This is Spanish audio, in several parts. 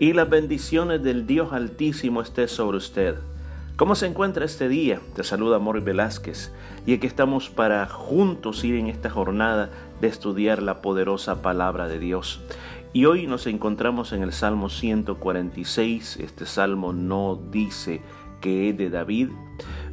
y las bendiciones del Dios Altísimo esté sobre usted. ¿Cómo se encuentra este día? Te saluda Mori Velázquez y aquí estamos para juntos ir en esta jornada de estudiar la poderosa palabra de Dios. Y hoy nos encontramos en el Salmo 146. Este salmo no dice que es de David,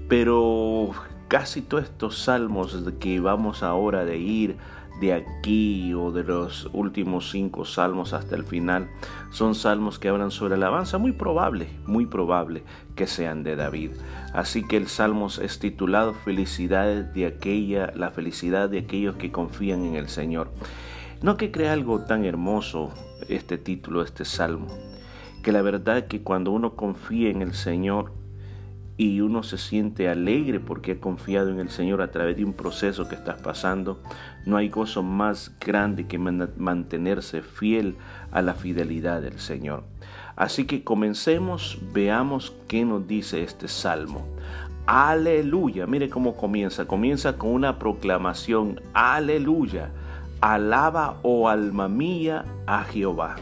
pero casi todos estos salmos que vamos ahora de ir de aquí o de los últimos cinco salmos hasta el final son salmos que hablan sobre alabanza, muy probable, muy probable que sean de David. Así que el salmo es titulado Felicidades de aquella, la felicidad de aquellos que confían en el Señor. No que crea algo tan hermoso este título, este salmo, que la verdad que cuando uno confía en el Señor, y uno se siente alegre porque ha confiado en el Señor a través de un proceso que estás pasando, no hay gozo más grande que mantenerse fiel a la fidelidad del Señor. Así que comencemos, veamos qué nos dice este salmo. Aleluya, mire cómo comienza. Comienza con una proclamación. Aleluya. Alaba, oh alma mía, a Jehová.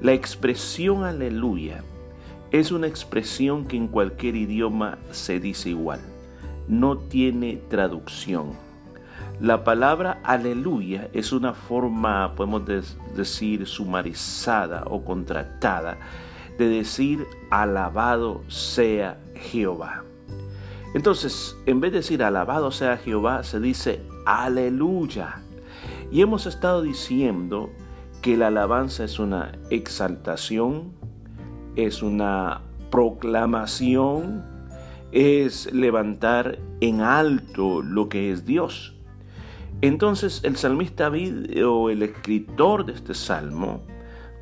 La expresión aleluya es una expresión que en cualquier idioma se dice igual. No tiene traducción. La palabra aleluya es una forma, podemos decir, sumarizada o contractada de decir alabado sea Jehová. Entonces, en vez de decir alabado sea Jehová, se dice aleluya. Y hemos estado diciendo que la alabanza es una exaltación, es una proclamación, es levantar en alto lo que es Dios. Entonces el salmista David o el escritor de este salmo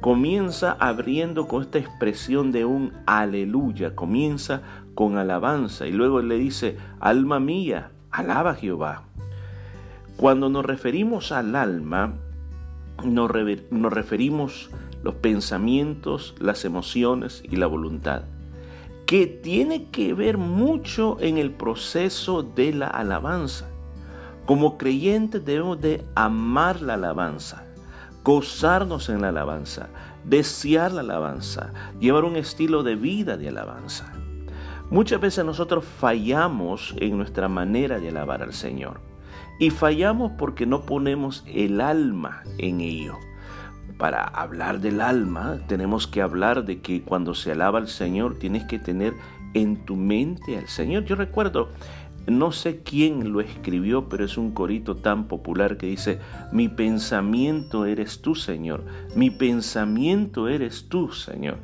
comienza abriendo con esta expresión de un aleluya, comienza con alabanza y luego le dice, alma mía, alaba a Jehová. Cuando nos referimos al alma, nos, referimos los pensamientos, las emociones y la voluntad, que tiene que ver mucho en el proceso de la alabanza. Como creyentes debemos de amar la alabanza, gozarnos en la alabanza, desear la alabanza, llevar un estilo de vida de alabanza. Muchas veces nosotros fallamos en nuestra manera de alabar al Señor y fallamos porque no ponemos el alma en ello para hablar del alma, tenemos que hablar de que cuando se alaba al Señor, tienes que tener en tu mente al Señor. Yo recuerdo, no sé quién lo escribió, pero es un corito tan popular que dice, mi pensamiento eres tú, Señor, mi pensamiento eres tú, Señor.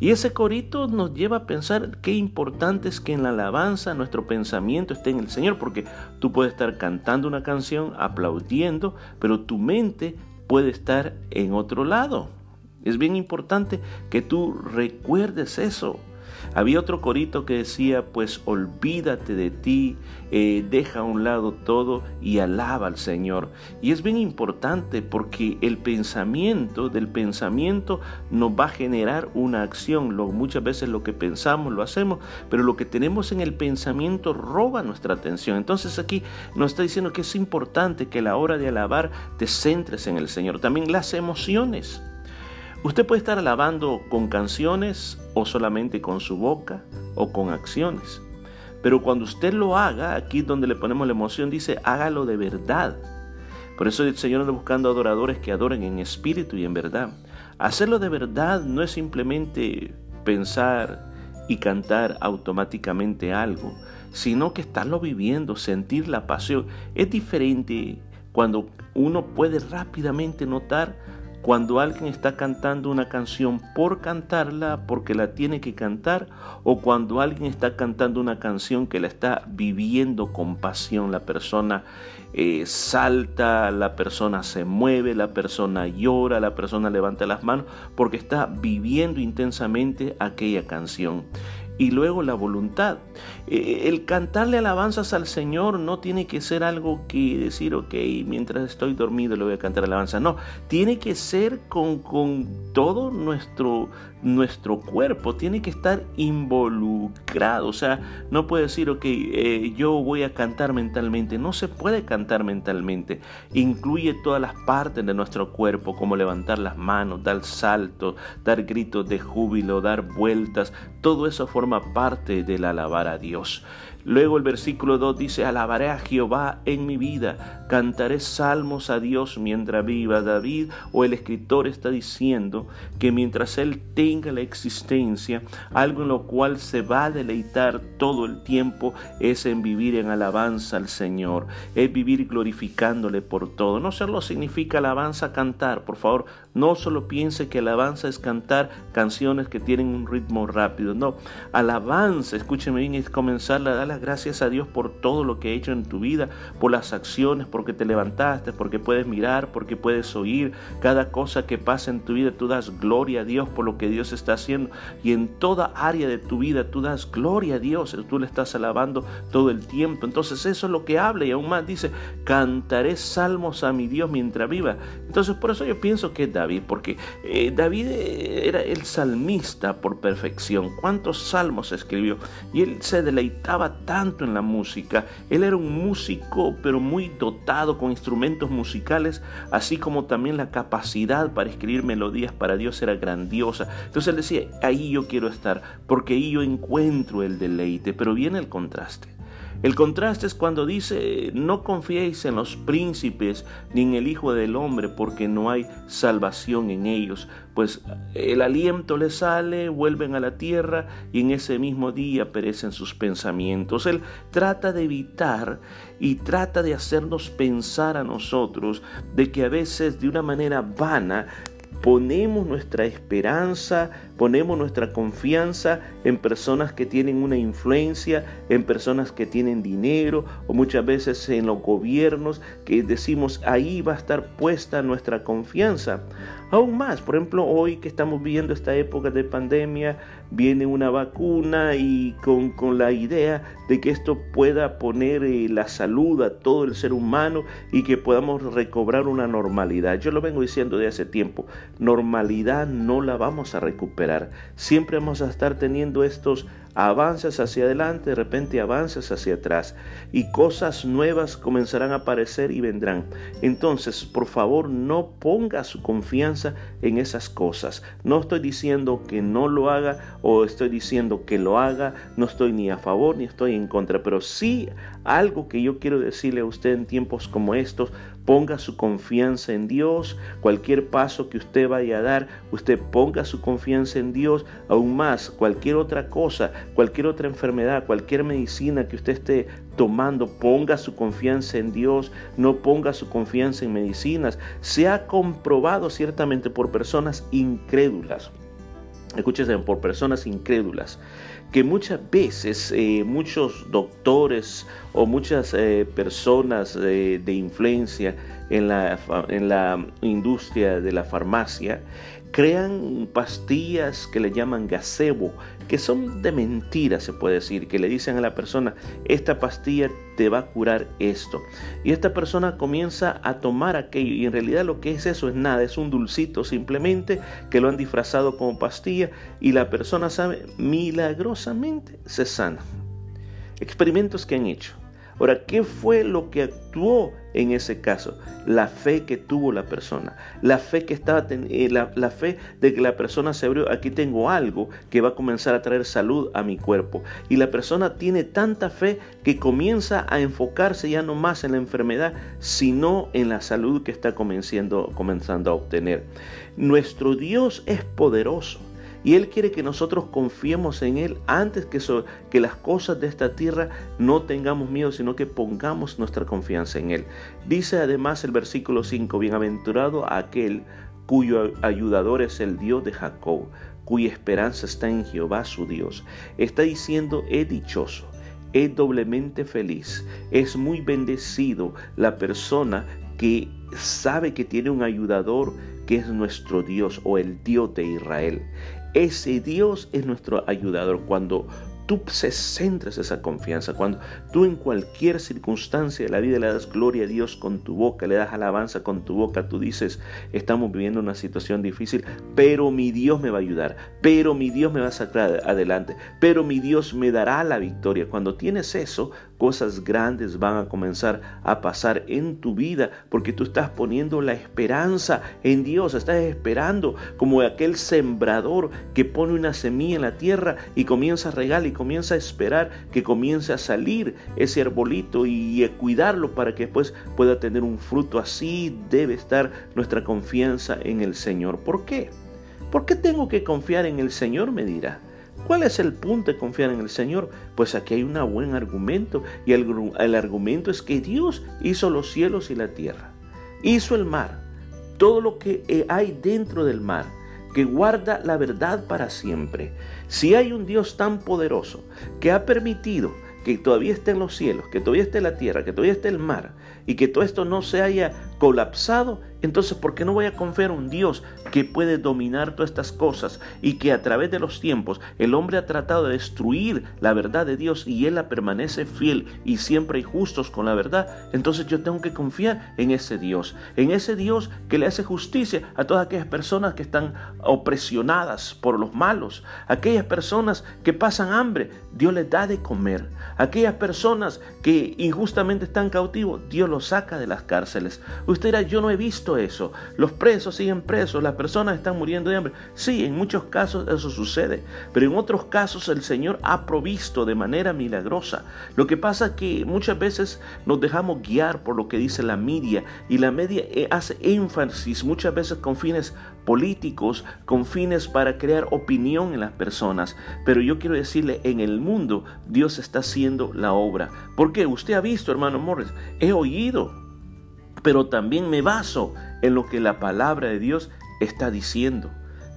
Y ese corito nos lleva a pensar qué importante es que en la alabanza nuestro pensamiento esté en el Señor, porque tú puedes estar cantando una canción, aplaudiendo, pero tu mente puede estar en otro lado. Es bien importante que tú recuerdes eso. Había otro corito que decía, pues olvídate de ti, eh, deja a un lado todo y alaba al Señor. Y es bien importante porque el pensamiento del pensamiento nos va a generar una acción. Lo, muchas veces lo que pensamos lo hacemos, pero lo que tenemos en el pensamiento roba nuestra atención. Entonces aquí nos está diciendo que es importante que a la hora de alabar te centres en el Señor. También las emociones. Usted puede estar alabando con canciones o solamente con su boca o con acciones. Pero cuando usted lo haga, aquí donde le ponemos la emoción, dice, hágalo de verdad. Por eso el Señor anda buscando adoradores que adoren en espíritu y en verdad. Hacerlo de verdad no es simplemente pensar y cantar automáticamente algo, sino que estarlo viviendo, sentir la pasión. Es diferente cuando uno puede rápidamente notar cuando alguien está cantando una canción por cantarla, porque la tiene que cantar, o cuando alguien está cantando una canción que la está viviendo con pasión, la persona eh, salta, la persona se mueve, la persona llora, la persona levanta las manos, porque está viviendo intensamente aquella canción. Y luego la voluntad. Eh, el cantarle alabanzas al Señor no tiene que ser algo que decir, ok, mientras estoy dormido le voy a cantar alabanza. No, tiene que ser con, con todo nuestro, nuestro cuerpo, tiene que estar involucrado. O sea, no puede decir, ok, eh, yo voy a cantar mentalmente. No se puede cantar mentalmente. Incluye todas las partes de nuestro cuerpo, como levantar las manos, dar saltos, dar gritos de júbilo, dar vueltas. Todo eso forma parte del alabar a Dios. Luego el versículo 2 dice, alabaré a Jehová en mi vida, cantaré salmos a Dios mientras viva. David o el escritor está diciendo que mientras él tenga la existencia, algo en lo cual se va a deleitar todo el tiempo es en vivir en alabanza al Señor, es vivir glorificándole por todo. No solo significa alabanza cantar, por favor, no solo piense que alabanza es cantar canciones que tienen un ritmo rápido, no, alabanza, escúcheme bien, es comenzar a gracias a Dios por todo lo que ha hecho en tu vida, por las acciones, porque te levantaste, porque puedes mirar, porque puedes oír. Cada cosa que pasa en tu vida, tú das gloria a Dios por lo que Dios está haciendo. Y en toda área de tu vida, tú das gloria a Dios. Tú le estás alabando todo el tiempo. Entonces eso es lo que habla y aún más dice, cantaré salmos a mi Dios mientras viva. Entonces por eso yo pienso que es David, porque eh, David eh, era el salmista por perfección. ¿Cuántos salmos escribió? Y él se deleitaba tanto en la música. Él era un músico, pero muy dotado con instrumentos musicales, así como también la capacidad para escribir melodías para Dios era grandiosa. Entonces él decía, ahí yo quiero estar, porque ahí yo encuentro el deleite, pero viene el contraste. El contraste es cuando dice, no confiéis en los príncipes ni en el Hijo del Hombre, porque no hay salvación en ellos, pues el aliento les sale, vuelven a la tierra y en ese mismo día perecen sus pensamientos. Él trata de evitar y trata de hacernos pensar a nosotros de que a veces de una manera vana ponemos nuestra esperanza, ponemos nuestra confianza en personas que tienen una influencia, en personas que tienen dinero o muchas veces en los gobiernos que decimos ahí va a estar puesta nuestra confianza. Aún más, por ejemplo, hoy que estamos viviendo esta época de pandemia, viene una vacuna y con, con la idea de que esto pueda poner eh, la salud a todo el ser humano y que podamos recobrar una normalidad. Yo lo vengo diciendo de hace tiempo, normalidad no la vamos a recuperar. Siempre vamos a estar teniendo estos avanzas hacia adelante, de repente avanzas hacia atrás y cosas nuevas comenzarán a aparecer y vendrán. Entonces, por favor, no ponga su confianza en esas cosas. No estoy diciendo que no lo haga o estoy diciendo que lo haga, no estoy ni a favor ni estoy en contra, pero sí algo que yo quiero decirle a usted en tiempos como estos, ponga su confianza en Dios, cualquier paso que usted vaya a dar, usted ponga su confianza en Dios, aún más, cualquier otra cosa, cualquier otra enfermedad, cualquier medicina que usted esté tomando, ponga su confianza en Dios, no ponga su confianza en medicinas. Se ha comprobado ciertamente por personas incrédulas. Escúchese, por personas incrédulas que muchas veces eh, muchos doctores o muchas eh, personas eh, de influencia en la, en la industria de la farmacia crean pastillas que le llaman gazebo, que son de mentira, se puede decir, que le dicen a la persona, esta pastilla te va a curar esto. Y esta persona comienza a tomar aquello y en realidad lo que es eso es nada, es un dulcito simplemente que lo han disfrazado como pastilla y la persona sabe milagrosamente se sana. Experimentos que han hecho. Ahora, ¿qué fue lo que actuó en ese caso? La fe que tuvo la persona, la fe que estaba, eh, la, la, fe de que la persona se abrió, aquí tengo algo que va a comenzar a traer salud a mi cuerpo. Y la persona tiene tanta fe que comienza a enfocarse ya no más en la enfermedad, sino en la salud que está comenzando, comenzando a obtener. Nuestro Dios es poderoso. Y Él quiere que nosotros confiemos en Él antes que, que las cosas de esta tierra no tengamos miedo, sino que pongamos nuestra confianza en Él. Dice además el versículo 5, bienaventurado aquel cuyo ayudador es el Dios de Jacob, cuya esperanza está en Jehová su Dios. Está diciendo, es dichoso, es doblemente feliz, es muy bendecido la persona que sabe que tiene un ayudador que es nuestro Dios o el Dios de Israel. Ese Dios es nuestro ayudador. Cuando tú se centres esa confianza, cuando tú en cualquier circunstancia de la vida le das gloria a Dios con tu boca, le das alabanza con tu boca, tú dices, estamos viviendo una situación difícil, pero mi Dios me va a ayudar, pero mi Dios me va a sacar adelante, pero mi Dios me dará la victoria. Cuando tienes eso, cosas grandes van a comenzar a pasar en tu vida porque tú estás poniendo la esperanza en Dios, estás esperando como aquel sembrador que pone una semilla en la tierra y comienza a regar y comienza a esperar que comience a salir ese arbolito y cuidarlo para que después pueda tener un fruto. Así debe estar nuestra confianza en el Señor. ¿Por qué? ¿Por qué tengo que confiar en el Señor? Me dirá. ¿Cuál es el punto de confiar en el Señor? Pues aquí hay un buen argumento y el, el, argumento es que Dios hizo los cielos y la tierra, hizo el mar, todo lo que eh, hay dentro del mar, que guarda la verdad para siempre. Si hay un Dios tan poderoso que ha permitido que todavía esté en los cielos, que todavía esté la tierra, que todavía esté el mar y que todo esto no se haya colapsado, entonces ¿por qué no voy a confiar en un Dios que puede dominar todas estas cosas y que a través de los tiempos el hombre ha tratado de destruir la verdad de Dios y él la permanece fiel y siempre hay justos con la verdad? Entonces yo tengo que confiar en ese Dios, en ese Dios que le hace justicia a todas aquellas personas que están opresionadas por los malos, aquellas personas que pasan hambre, Dios les da de comer, aquellas personas que injustamente están cautivos, Dios los saca de las cárceles. Usted dirá, yo no he visto eso. Los presos siguen presos, las personas están muriendo de hambre. Sí, en muchos casos eso sucede, pero en otros casos el Señor ha provisto de manera milagrosa. Lo que pasa es que muchas veces nos dejamos guiar por lo que dice la media y la media eh, hace énfasis muchas veces con fines políticos, con fines para crear opinión en las personas. Pero yo quiero decirle, en el mundo Dios está haciendo la obra. Porque usted ha visto, hermano Morris, he oído pero también me baso en lo que la palabra de Dios está diciendo,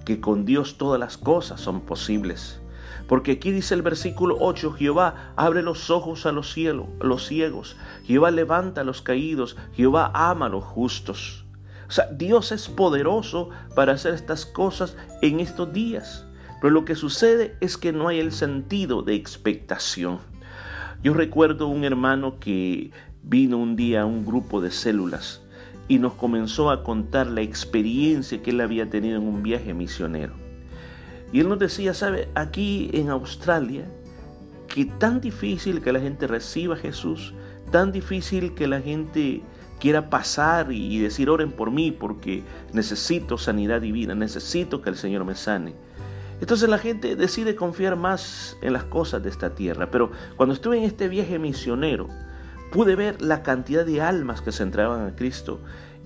que con Dios todas las cosas son posibles. Porque aquí dice el versículo 8, Jehová abre los ojos a los cielos, a los ciegos, Jehová levanta a los caídos, Jehová ama a los justos. O sea, Dios es poderoso para hacer estas cosas en estos días. Pero lo que sucede es que no hay el sentido de expectación. Yo recuerdo un hermano que vino un día un grupo de células y nos comenzó a contar la experiencia que él había tenido en un viaje misionero. Y él nos decía, sabe, aquí en Australia, que tan difícil que la gente reciba a Jesús, tan difícil que la gente quiera pasar y decir, oren por mí porque necesito sanidad divina, necesito que el Señor me sane. Entonces la gente decide confiar más en las cosas de esta tierra. Pero cuando estuve en este viaje misionero, pude ver la cantidad de almas que se entraban a Cristo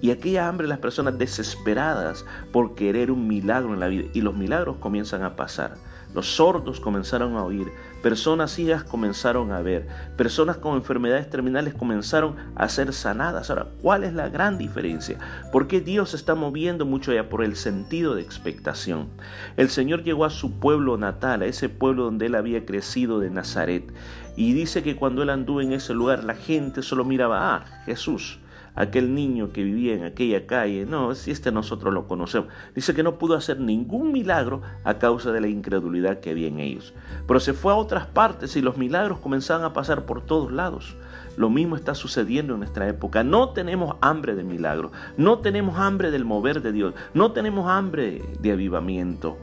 y aquella hambre las personas desesperadas por querer un milagro en la vida. Y los milagros comienzan a pasar. Los sordos comenzaron a oír, personas ciegas comenzaron a ver, personas con enfermedades terminales comenzaron a ser sanadas. Ahora, ¿cuál es la gran diferencia? Porque Dios se está moviendo mucho ya por el sentido de expectación. El Señor llegó a su pueblo natal, a ese pueblo donde él había crecido de Nazaret. Y dice que cuando él anduvo en ese lugar, la gente solo miraba, ah, Jesús aquel niño que vivía en aquella calle, no, si este nosotros lo conocemos. Dice que no pudo hacer ningún milagro a causa de la incredulidad que había en ellos. Pero se fue a otras partes y los milagros comenzaban a pasar por todos lados. Lo mismo está sucediendo en nuestra época. No tenemos hambre de milagro, no tenemos hambre del mover de Dios, no tenemos hambre de avivamiento.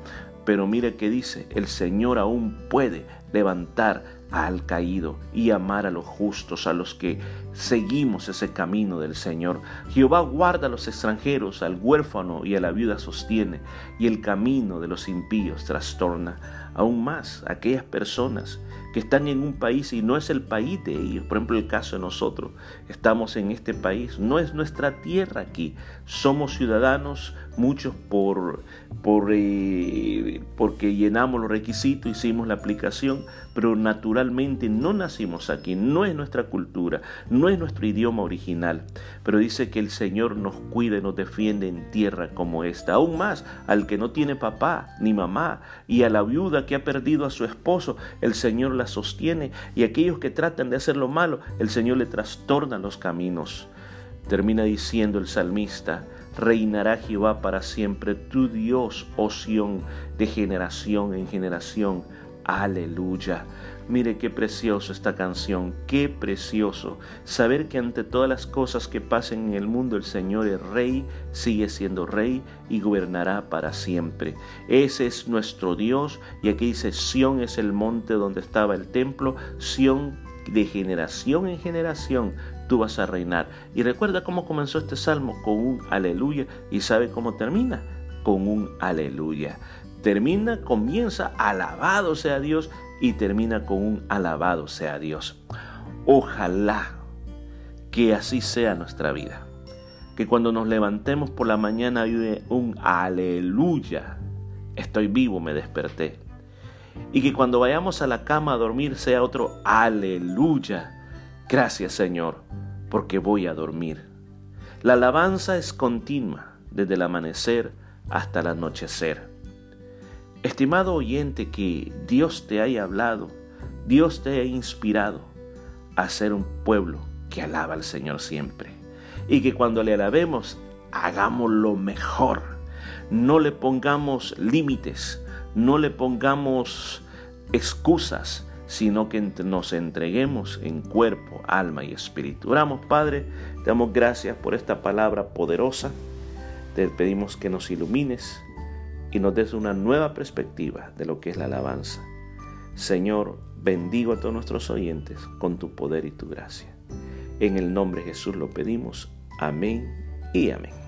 Pero mire que dice, el Señor aún puede levantar al caído y amar a los justos, a los que seguimos ese camino del Señor. Jehová guarda a los extranjeros, al huérfano y a la viuda sostiene, y el camino de los impíos trastorna. Aún más aquellas personas que están en un país y no es el país de ellos. Por ejemplo, el caso de nosotros, estamos en este país, no es nuestra tierra aquí. Somos ciudadanos, muchos por, eh, porque llenamos los requisitos, hicimos la aplicación, pero naturalmente no nacimos aquí, no es nuestra cultura, no es nuestro idioma original. Pero dice que el Señor nos cuida y nos defiende en tierra como esta. Aún más al que no tiene papá ni mamá y a la que ha perdido a su esposo, el Señor la sostiene y aquellos que tratan de hacer lo malo, el Señor le trastorna los caminos. Termina diciendo el salmista, Reinará Jehová para siempre, tu Dios, oh Sión, de generación en generación. Aleluya. Mire qué precioso esta canción, qué precioso saber que ante todas las cosas que pasen en el mundo el Señor es rey, sigue siendo rey y gobernará para siempre. Ese es nuestro Dios y aquí dice Sión es el monte donde estaba el templo, Sión de generación en generación tú vas a reinar. Y recuerda cómo comenzó este salmo con un aleluya y sabe cómo termina con un aleluya. Termina, comienza, alabado sea Dios y termina con un alabado sea Dios. Ojalá que así sea nuestra vida. Que cuando nos levantemos por la mañana hay un aleluya. Estoy vivo, me desperté. Y que cuando vayamos a la cama a dormir sea otro aleluya. Gracias Señor, porque voy a dormir. La alabanza es continua, desde el amanecer hasta el anochecer. Estimado oyente, que Dios te haya hablado, Dios te haya inspirado a ser un pueblo que alaba al Señor siempre. Y que cuando le alabemos, hagamos lo mejor. No le pongamos límites, no le pongamos excusas, sino que nos entreguemos en cuerpo, alma y espíritu. Oramos, Padre, te damos gracias por esta palabra poderosa. Te pedimos que nos ilumines y nos des una nueva perspectiva de lo que es la alabanza. Señor, bendigo a todos nuestros oyentes con tu poder y tu gracia. En el nombre de Jesús lo pedimos. Amén y amén.